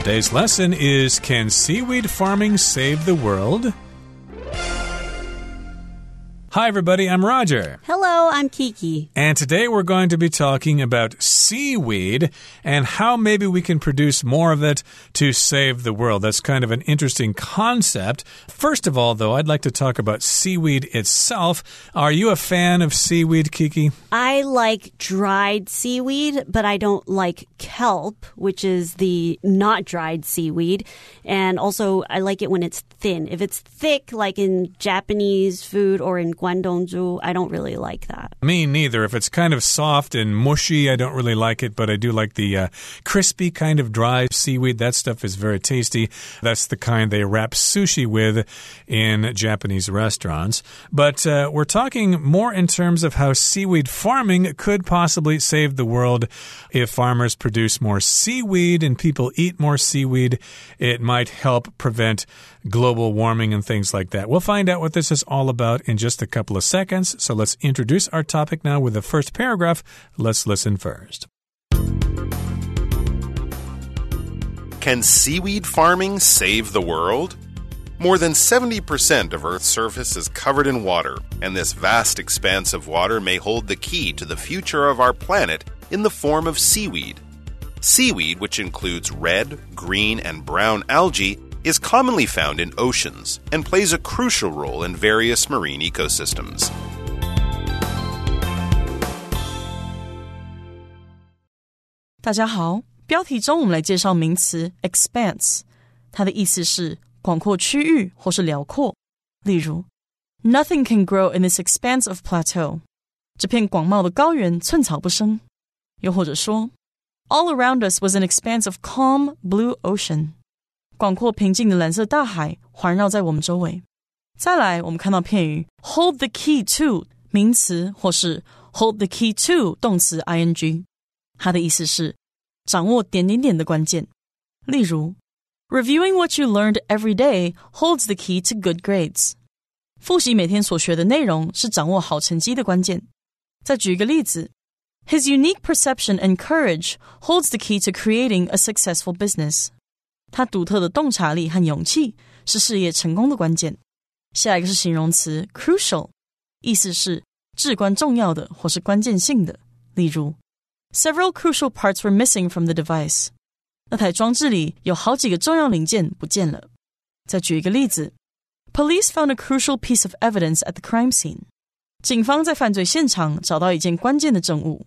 Today's lesson is Can seaweed farming save the world? Hi, everybody. I'm Roger. Hello, I'm Kiki. And today we're going to be talking about seaweed and how maybe we can produce more of it to save the world. That's kind of an interesting concept. First of all, though, I'd like to talk about seaweed itself. Are you a fan of seaweed, Kiki? I like dried seaweed, but I don't like kelp, which is the not dried seaweed. And also, I like it when it's thin. If it's thick, like in Japanese food or in guandongzhu, I don't really like that. Me neither. If it's kind of soft and mushy, I don't really like it, but I do like the uh, crispy kind of dry seaweed. That stuff is very tasty. That's the kind they wrap sushi with in Japanese restaurants. But uh, we're talking more in terms of how seaweed farming could possibly save the world if farmers produce more seaweed and people eat more seaweed. It might help prevent global warming and things like that. We'll find out what this is all about in just a couple of seconds. So let's introduce our topic now with the first paragraph. Let's listen first. Can seaweed farming save the world? More than 70% of Earth's surface is covered in water, and this vast expanse of water may hold the key to the future of our planet in the form of seaweed. Seaweed, which includes red, green, and brown algae, is commonly found in oceans and plays a crucial role in various marine ecosystems. 大家好，标题中我们来介绍名词 expanse，它的意思是广阔区域或是辽阔。例如，Nothing can grow in this expanse of plateau。这片广袤的高原寸草不生。又或者说，All around us was an expanse of calm blue ocean。 广阔平静的蓝色大海环绕在我们周围。再来，我们看到片语 hold the key to 名词，或是 hold the key to 动词 ing，它的意思是掌握点点点的关键。例如，reviewing what you learned every day holds the key to good grades。复习每天所学的内容是掌握好成绩的关键。再举一个例子，His unique perception and courage holds the key to creating a successful business。 他独特的洞察力和勇气是事业成功的关键。下一个是形容词 crucial，意思是至关重要的或是关键性的。例如，Several crucial parts were missing from the device。那台装置里有好几个重要零件不见了。再举一个例子，Police found a crucial piece of evidence at the crime scene。警方在犯罪现场找到一件关键的证物。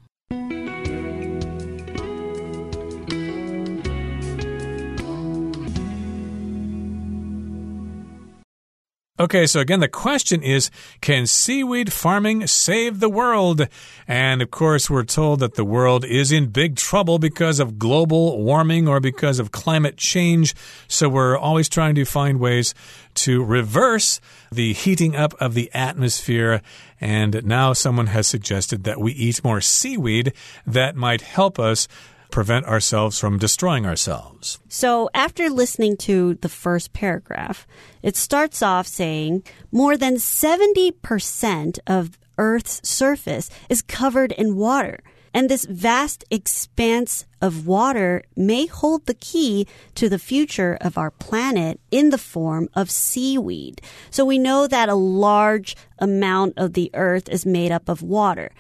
Okay, so again, the question is Can seaweed farming save the world? And of course, we're told that the world is in big trouble because of global warming or because of climate change. So we're always trying to find ways to reverse the heating up of the atmosphere. And now someone has suggested that we eat more seaweed that might help us prevent ourselves from destroying ourselves. So, after listening to the first paragraph, it starts off saying more than 70% of Earth's surface is covered in water. And this vast expanse of water may hold the key to the future of our planet in the form of seaweed. So we know that a large amount of the earth is made up of water.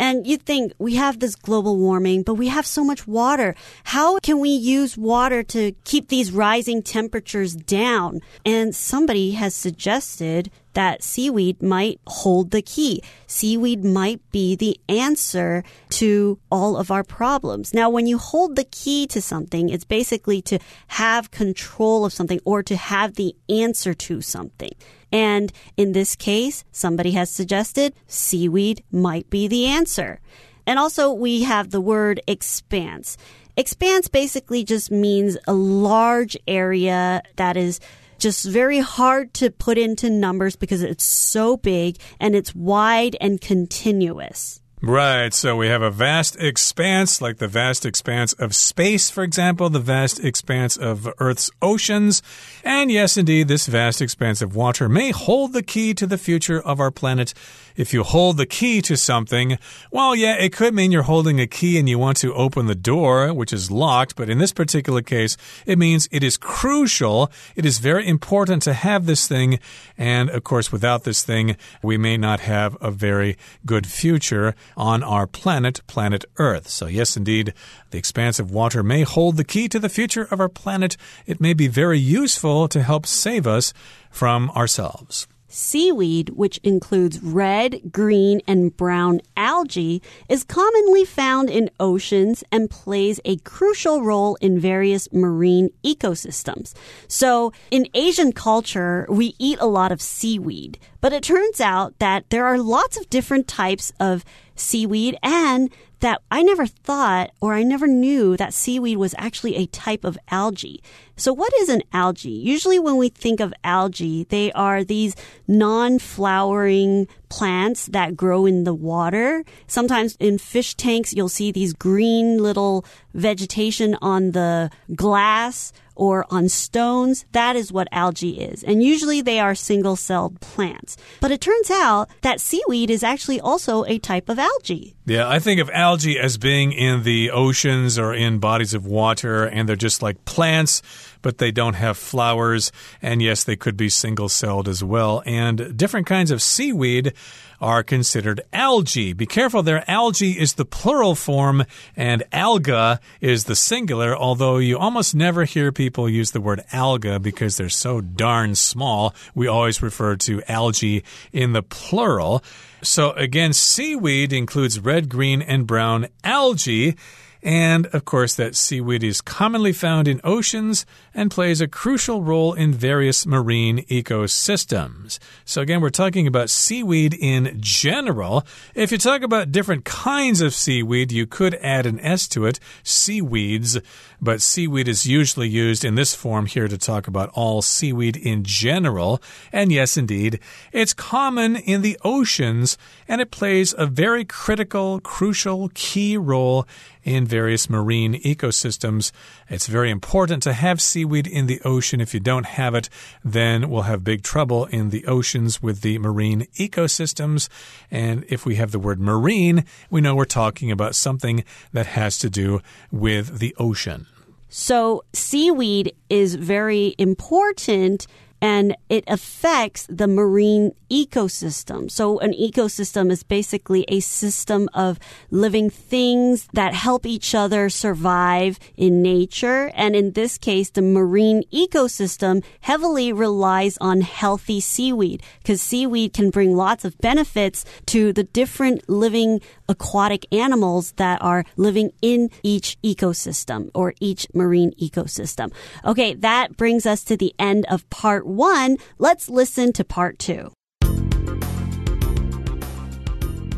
And you think we have this global warming, but we have so much water. How can we use water to keep these rising temperatures down? And somebody has suggested that seaweed might hold the key. Seaweed might be the answer to all of our problems. Now, when you hold the key to something, it's basically to have control of something or to have the answer to something. And in this case, somebody has suggested seaweed might be the answer. And also, we have the word expanse. Expanse basically just means a large area that is just very hard to put into numbers because it's so big and it's wide and continuous. Right. So we have a vast expanse, like the vast expanse of space, for example, the vast expanse of Earth's oceans. And yes, indeed, this vast expanse of water may hold the key to the future of our planet. If you hold the key to something, well, yeah, it could mean you're holding a key and you want to open the door, which is locked. But in this particular case, it means it is crucial. It is very important to have this thing. And of course, without this thing, we may not have a very good future on our planet, planet Earth. So, yes, indeed, the expanse of water may hold the key to the future of our planet. It may be very useful to help save us from ourselves. Seaweed, which includes red, green, and brown algae, is commonly found in oceans and plays a crucial role in various marine ecosystems. So, in Asian culture, we eat a lot of seaweed, but it turns out that there are lots of different types of seaweed and that I never thought or I never knew that seaweed was actually a type of algae. So what is an algae? Usually when we think of algae, they are these non-flowering plants that grow in the water. Sometimes in fish tanks, you'll see these green little vegetation on the glass or on stones. That is what algae is. And usually they are single celled plants. But it turns out that seaweed is actually also a type of algae. Yeah, I think of algae as being in the oceans or in bodies of water, and they're just like plants but they don't have flowers. And yes, they could be single celled as well. And different kinds of seaweed are considered algae. Be careful there. Algae is the plural form and alga is the singular, although you almost never hear people use the word alga because they're so darn small. We always refer to algae in the plural. So again, seaweed includes red, green, and brown algae. And of course, that seaweed is commonly found in oceans and plays a crucial role in various marine ecosystems. So, again, we're talking about seaweed in general. If you talk about different kinds of seaweed, you could add an S to it, seaweeds, but seaweed is usually used in this form here to talk about all seaweed in general. And yes, indeed, it's common in the oceans and it plays a very critical, crucial, key role in various marine ecosystems. It's very important to have seaweed in the ocean. If you don't have it, then we'll have big trouble in the oceans with the marine ecosystems. And if we have the word marine, we know we're talking about something that has to do with the ocean. So, seaweed is very important and it affects the marine ecosystem. So an ecosystem is basically a system of living things that help each other survive in nature. And in this case, the marine ecosystem heavily relies on healthy seaweed because seaweed can bring lots of benefits to the different living aquatic animals that are living in each ecosystem or each marine ecosystem. Okay, that brings us to the end of part one. Let's listen to part two.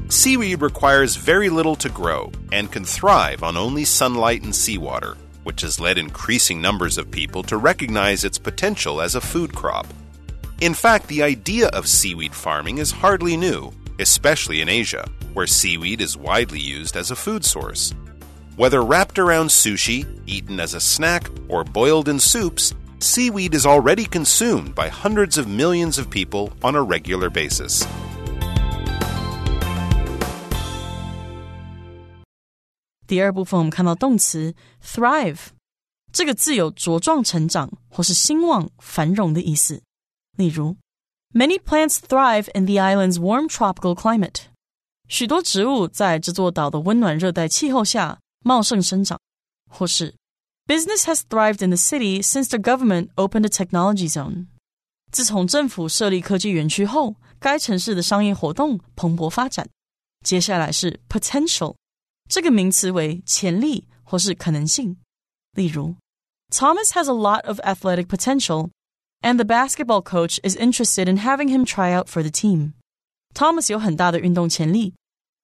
Seaweed requires very little to grow and can thrive on only sunlight and seawater, which has led increasing numbers of people to recognize its potential as a food crop. In fact, the idea of seaweed farming is hardly new, especially in Asia, where seaweed is widely used as a food source. Whether wrapped around sushi, eaten as a snack, or boiled in soups, seaweed is already consumed by hundreds of millions of people on a regular basis. 第二部分我们看到动词 thrive 这个字有茁壮成长或是兴旺、繁荣的意思。例如，Many plants thrive in the island's warm tropical climate。 许多植物在这座岛的温暖热带气候下茂盛生长。或是 Business has thrived in the city since the government opened a technology zone。自从政府设立科技园区后，该城市的商业活动蓬勃发展。接下来是 potential。这个名词为潜力或是可能性。例如，Thomas has a lot of athletic potential, and the basketball coach is interested in having him try out for the team. Thomas 有很大的运动潜力，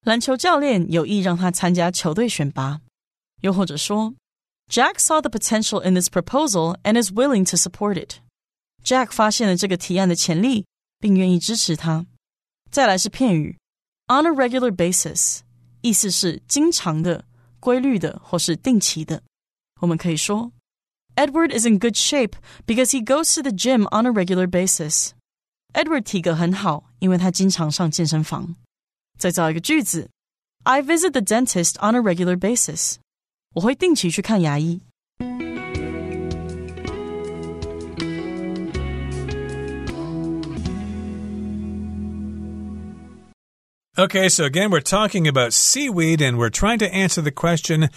篮球教练有意让他参加球队选拔。又或者说，Jack saw the potential in this proposal and is willing to support it. Jack 发现了这个提案的潜力，并愿意支持它。再来是片语，on a regular basis。 意思是经常的、规律的或是定期的。我们可以说，Edward is in good shape because he goes to the gym on a regular basis. Edward 体格很好，因为他经常上健身房。 再造一个句子，I visit the dentist on a regular basis. 我会定期去看牙医。Okay, so again, we're talking about seaweed and we're trying to answer the question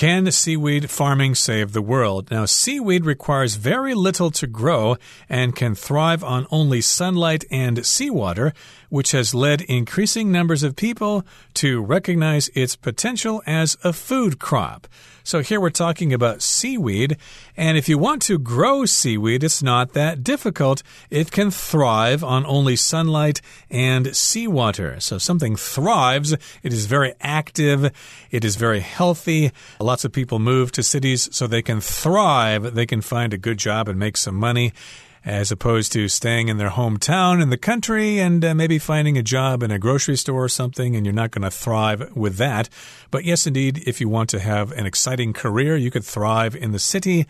can seaweed farming save the world? Now, seaweed requires very little to grow and can thrive on only sunlight and seawater, which has led increasing numbers of people to recognize its potential as a food crop. So here we're talking about seaweed. And if you want to grow seaweed, it's not that difficult. It can thrive on only sunlight and seawater. So something thrives. It is very active. It is very healthy. Lots of people move to cities so they can thrive. They can find a good job and make some money as opposed to staying in their hometown in the country and uh, maybe finding a job in a grocery store or something, and you're not going to thrive with that. But yes, indeed, if you want to have an exciting career, you could thrive in the city.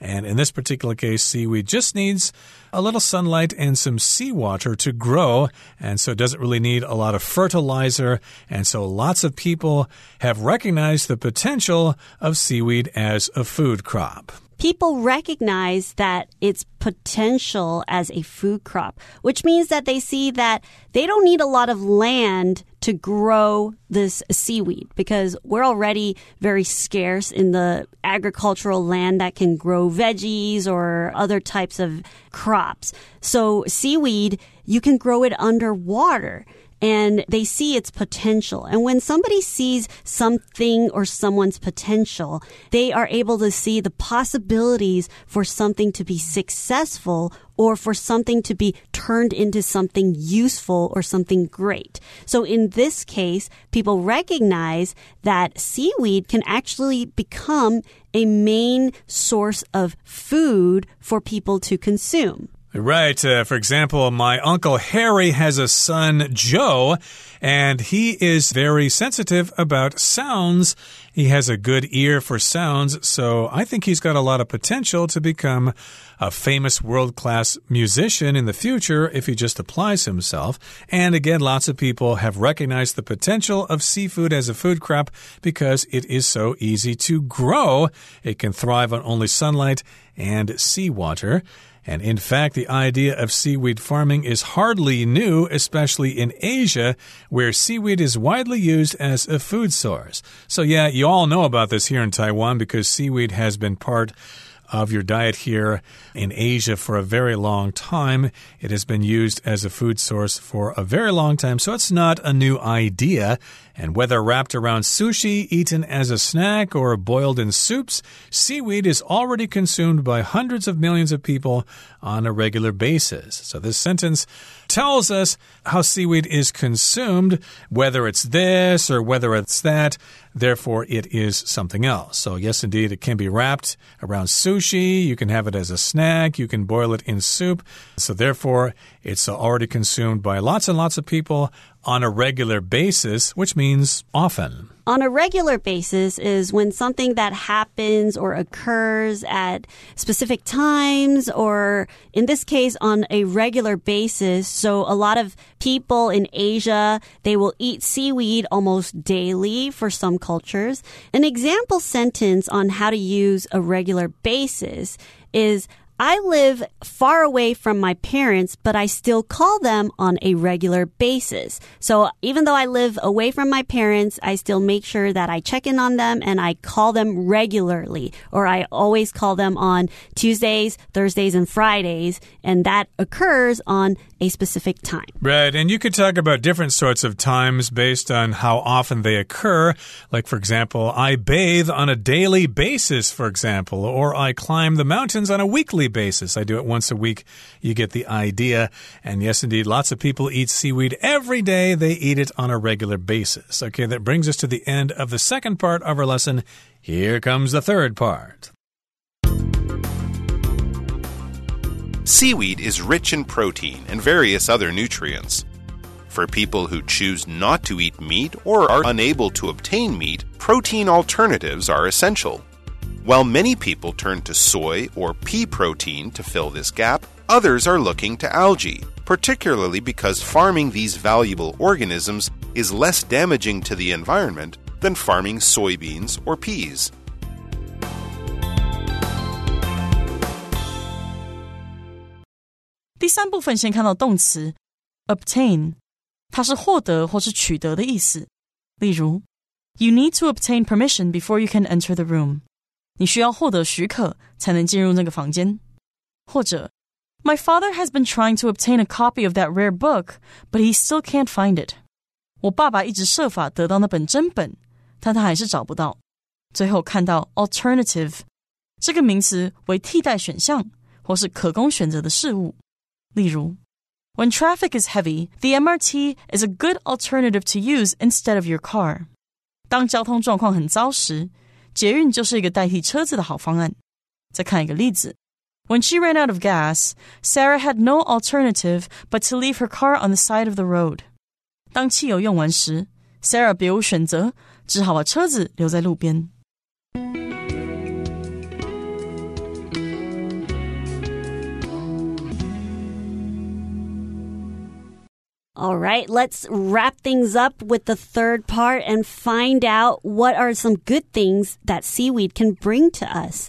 And in this particular case, seaweed just needs a little sunlight and some seawater to grow. And so it doesn't really need a lot of fertilizer. And so lots of people have recognized the potential of seaweed as a food crop people recognize that its potential as a food crop, which means that they see that they don't need a lot of land to grow this seaweed because we're already very scarce in the agricultural land that can grow veggies or other types of crops. So seaweed, you can grow it underwater and they see its potential. And when somebody sees something or someone's potential, they are able to see the possibilities for something to be successful or for something to be turned into something useful or something great. So in this case, people recognize that seaweed can actually become a main source of food for people to consume. Right. Uh, for example, my uncle Harry has a son, Joe, and he is very sensitive about sounds. He has a good ear for sounds, so I think he's got a lot of potential to become a famous world class musician in the future if he just applies himself. And again, lots of people have recognized the potential of seafood as a food crop because it is so easy to grow. It can thrive on only sunlight and seawater. And in fact, the idea of seaweed farming is hardly new, especially in Asia, where seaweed is widely used as a food source. So, yeah, you all know about this here in Taiwan because seaweed has been part of your diet here in Asia for a very long time. It has been used as a food source for a very long time, so it's not a new idea. And whether wrapped around sushi, eaten as a snack, or boiled in soups, seaweed is already consumed by hundreds of millions of people on a regular basis. So this sentence tells us how seaweed is consumed, whether it's this or whether it's that. Therefore, it is something else. So, yes, indeed, it can be wrapped around sushi. You can have it as a snack. You can boil it in soup. So, therefore, it's already consumed by lots and lots of people on a regular basis, which means often. On a regular basis is when something that happens or occurs at specific times, or in this case, on a regular basis. So a lot of people in Asia, they will eat seaweed almost daily for some cultures. An example sentence on how to use a regular basis is I live far away from my parents, but I still call them on a regular basis. So even though I live away from my parents, I still make sure that I check in on them and I call them regularly, or I always call them on Tuesdays, Thursdays, and Fridays. And that occurs on a specific time. Right. And you could talk about different sorts of times based on how often they occur. Like, for example, I bathe on a daily basis, for example, or I climb the mountains on a weekly basis. I do it once a week. You get the idea. And yes, indeed, lots of people eat seaweed every day. They eat it on a regular basis. Okay, that brings us to the end of the second part of our lesson. Here comes the third part. Seaweed is rich in protein and various other nutrients. For people who choose not to eat meat or are unable to obtain meat, protein alternatives are essential. While many people turn to soy or pea protein to fill this gap, others are looking to algae, particularly because farming these valuable organisms is less damaging to the environment than farming soybeans or peas. 第三部分先看到动词 obtain，它是获得或是取得的意思。例如，You need to obtain permission before you can enter the room。 你需要获得许可才能进入那个房间。或者，My father has been trying to obtain a copy of that rare book, but he still can't find it。我爸爸一直设法得到那本真本，但他还是找不到。最后看到 alternative 这个名词为替代选项或是可供选择的事物。例如，When traffic is heavy, the MRT is a good alternative to use instead of your car。当交通状况很糟时， 捷运就是一个代替车子的好方案。再看一个例子，When she ran out of gas, Sarah had no alternative but to leave her car on the side of the road。当汽油用完时，Sarah 别无选择，只好把车子留在路边。All right, let's wrap things up with the third part and find out what are some good things that seaweed can bring to us.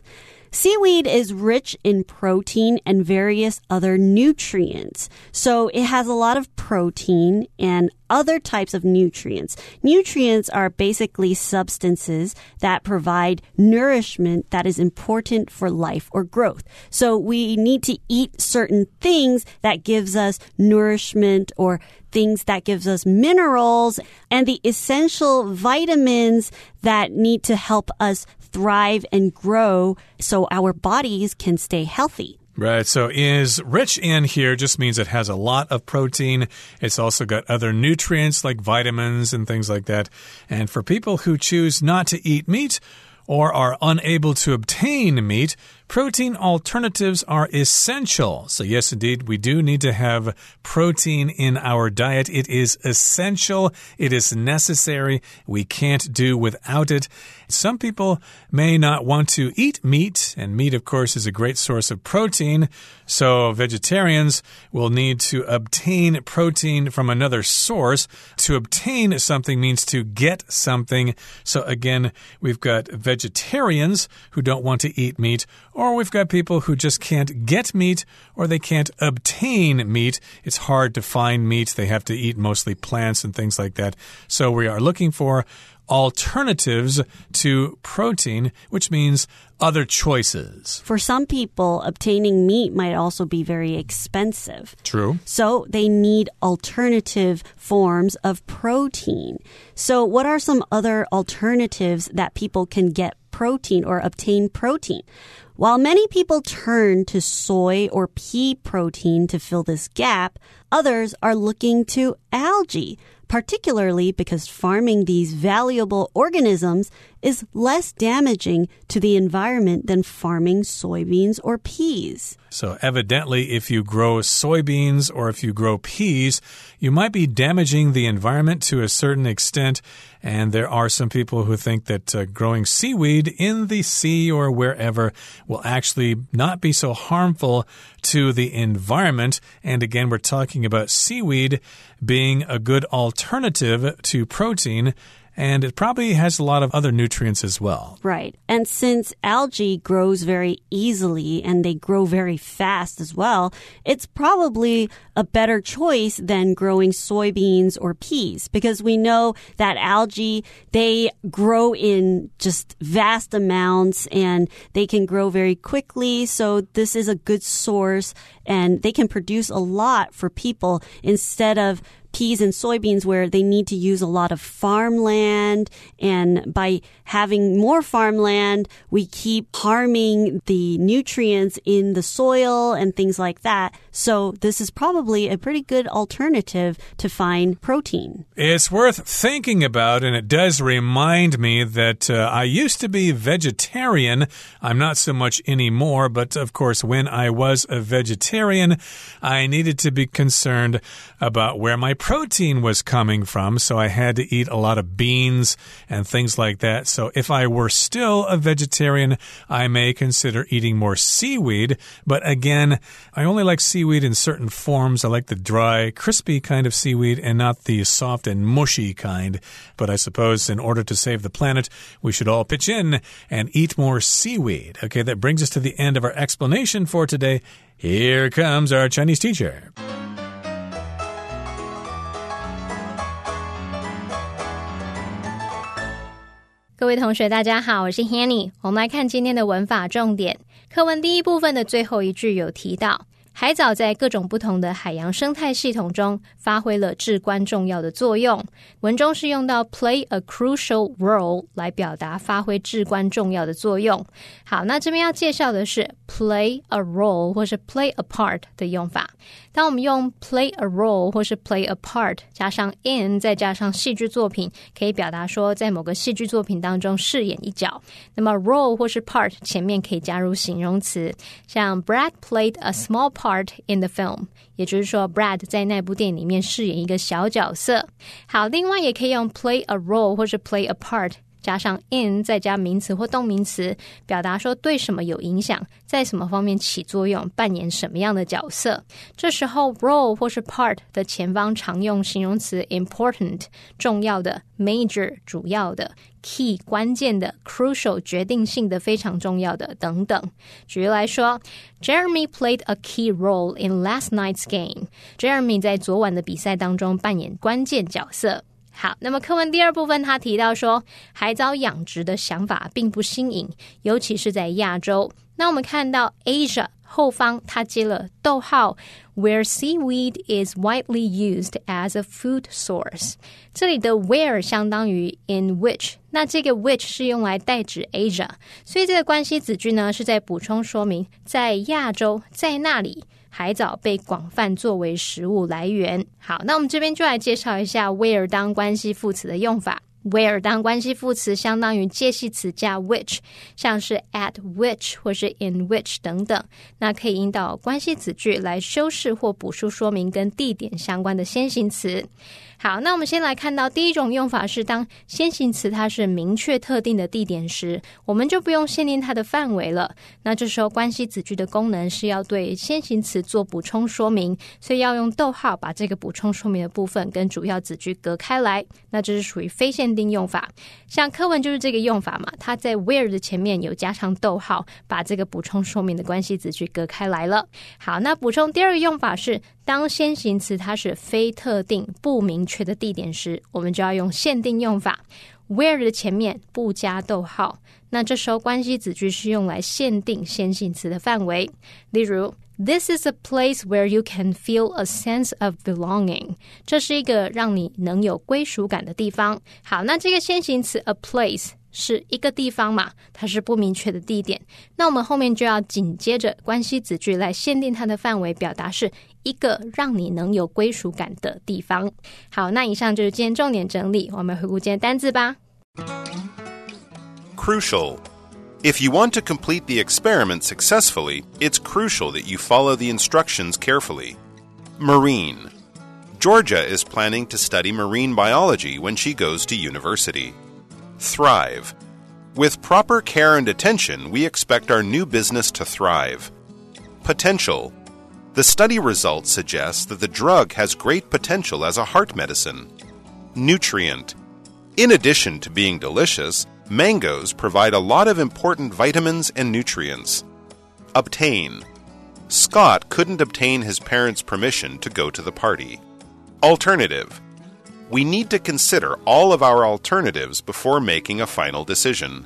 Seaweed is rich in protein and various other nutrients. So it has a lot of protein and other types of nutrients. Nutrients are basically substances that provide nourishment that is important for life or growth. So we need to eat certain things that gives us nourishment or things that gives us minerals and the essential vitamins that need to help us thrive and grow so our bodies can stay healthy. Right. So is rich in here just means it has a lot of protein. It's also got other nutrients like vitamins and things like that. And for people who choose not to eat meat, or are unable to obtain meat, protein alternatives are essential. So, yes, indeed, we do need to have protein in our diet. It is essential, it is necessary. We can't do without it. Some people may not want to eat meat, and meat, of course, is a great source of protein. So, vegetarians will need to obtain protein from another source. To obtain something means to get something. So, again, we've got vegetarians who don't want to eat meat, or we've got people who just can't get meat or they can't obtain meat. It's hard to find meat. They have to eat mostly plants and things like that. So, we are looking for alternatives to protein, which means other choices. For some people, obtaining meat might also be very expensive. True. So they need alternative forms of protein. So, what are some other alternatives that people can get protein or obtain protein? While many people turn to soy or pea protein to fill this gap, others are looking to algae particularly because farming these valuable organisms is less damaging to the environment than farming soybeans or peas. So, evidently, if you grow soybeans or if you grow peas, you might be damaging the environment to a certain extent. And there are some people who think that uh, growing seaweed in the sea or wherever will actually not be so harmful to the environment. And again, we're talking about seaweed being a good alternative to protein and it probably has a lot of other nutrients as well. Right. And since algae grows very easily and they grow very fast as well, it's probably a better choice than growing soybeans or peas because we know that algae, they grow in just vast amounts and they can grow very quickly. So this is a good source and they can produce a lot for people instead of peas and soybeans where they need to use a lot of farmland. And by having more farmland, we keep harming the nutrients in the soil and things like that. So this is probably a pretty good alternative to find protein. It's worth thinking about, and it does remind me that uh, I used to be vegetarian. I'm not so much anymore, but of course, when I was a vegetarian, I needed to be concerned about where my protein was coming from, so I had to eat a lot of beans and things like that. So if I were still a vegetarian, I may consider eating more seaweed. But again, I only like seaweed in certain forms. I like the dry, crispy kind of seaweed and not the soft and mushy kind. But I suppose in order to save the planet, we should all pitch in and eat more seaweed. Okay, that brings us to the end of our explanation for today. Here comes our Chinese teacher. 各位同学，大家好，我是 Hanny。我们来看今天的文法重点。课文第一部分的最后一句有提到。海藻在各种不同的海洋生态系统中发挥了至关重要的作用。文中是用到 play a crucial role 来表达发挥至关重要的作用。好，那这边要介绍的是 play a role 或是 play a part 的用法。当我们用 play a role 或是 play a part 加上 in 再加上戏剧作品，可以表达说在某个戏剧作品当中饰演一角。那么 role 或是 part 前面可以加入形容词，像 Brad played a small part Part in the film，也就是说 Brad 在那部电影里面饰演一个小角色。好，另外也可以用 play a role 或是 play a part。加上 in 再加名词或动名词，表达说对什么有影响，在什么方面起作用，扮演什么样的角色。这时候 role 或是 part 的前方常用形容词 important 重要的，major 主要的，key 关键的，crucial 决定性的，非常重要的等等。举例来说，Jeremy played a key role in last night's game。Jeremy 在昨晚的比赛当中扮演关键角色。好，那么课文第二部分，他提到说，海藻养殖的想法并不新颖，尤其是在亚洲。那我们看到 Asia 后方，它接了逗号，where seaweed is widely used as a food source。这里的 where 相当于 in which，那这个 which 是用来代指 Asia，所以这个关系子句呢是在补充说明，在亚洲，在那里。海藻被广泛作为食物来源。好，那我们这边就来介绍一下 where 当关系副词的用法。Where 当关系副词相当于介系词加 which，像是 at which 或是 in which 等等，那可以引导关系子句来修饰或补述说明跟地点相关的先行词。好，那我们先来看到第一种用法是，当先行词它是明确特定的地点时，我们就不用限定它的范围了。那这时候关系子句的功能是要对先行词做补充说明，所以要用逗号把这个补充说明的部分跟主要子句隔开来。那这是属于非限定用法，像课文就是这个用法嘛，它在 where 的前面有加上逗号，把这个补充说明的关系子句隔开来了。好，那补充第二个用法是。当先行词它是非特定、不明确的地点时，我们就要用限定用法，where 的前面不加逗号。那这时候关系子句是用来限定先行词的范围。例如 ，This is a place where you can feel a sense of belonging。这是一个让你能有归属感的地方。好，那这个先行词 a place。是一个地方嘛，它是不明确的地点。那我们后面就要紧接着关系子句来限定它的范围，表达是一个让你能有归属感的地方。好，那以上就是今天重点整理，我们回顾今天单字吧。Crucial. If you want to complete the experiment successfully, it's crucial that you follow the instructions carefully. Marine. Georgia is planning to study marine biology when she goes to university thrive. With proper care and attention, we expect our new business to thrive. Potential. The study results suggest that the drug has great potential as a heart medicine. Nutrient. In addition to being delicious, mangoes provide a lot of important vitamins and nutrients. Obtain. Scott couldn't obtain his parents' permission to go to the party. Alternative we need to consider all of our alternatives before making a final decision.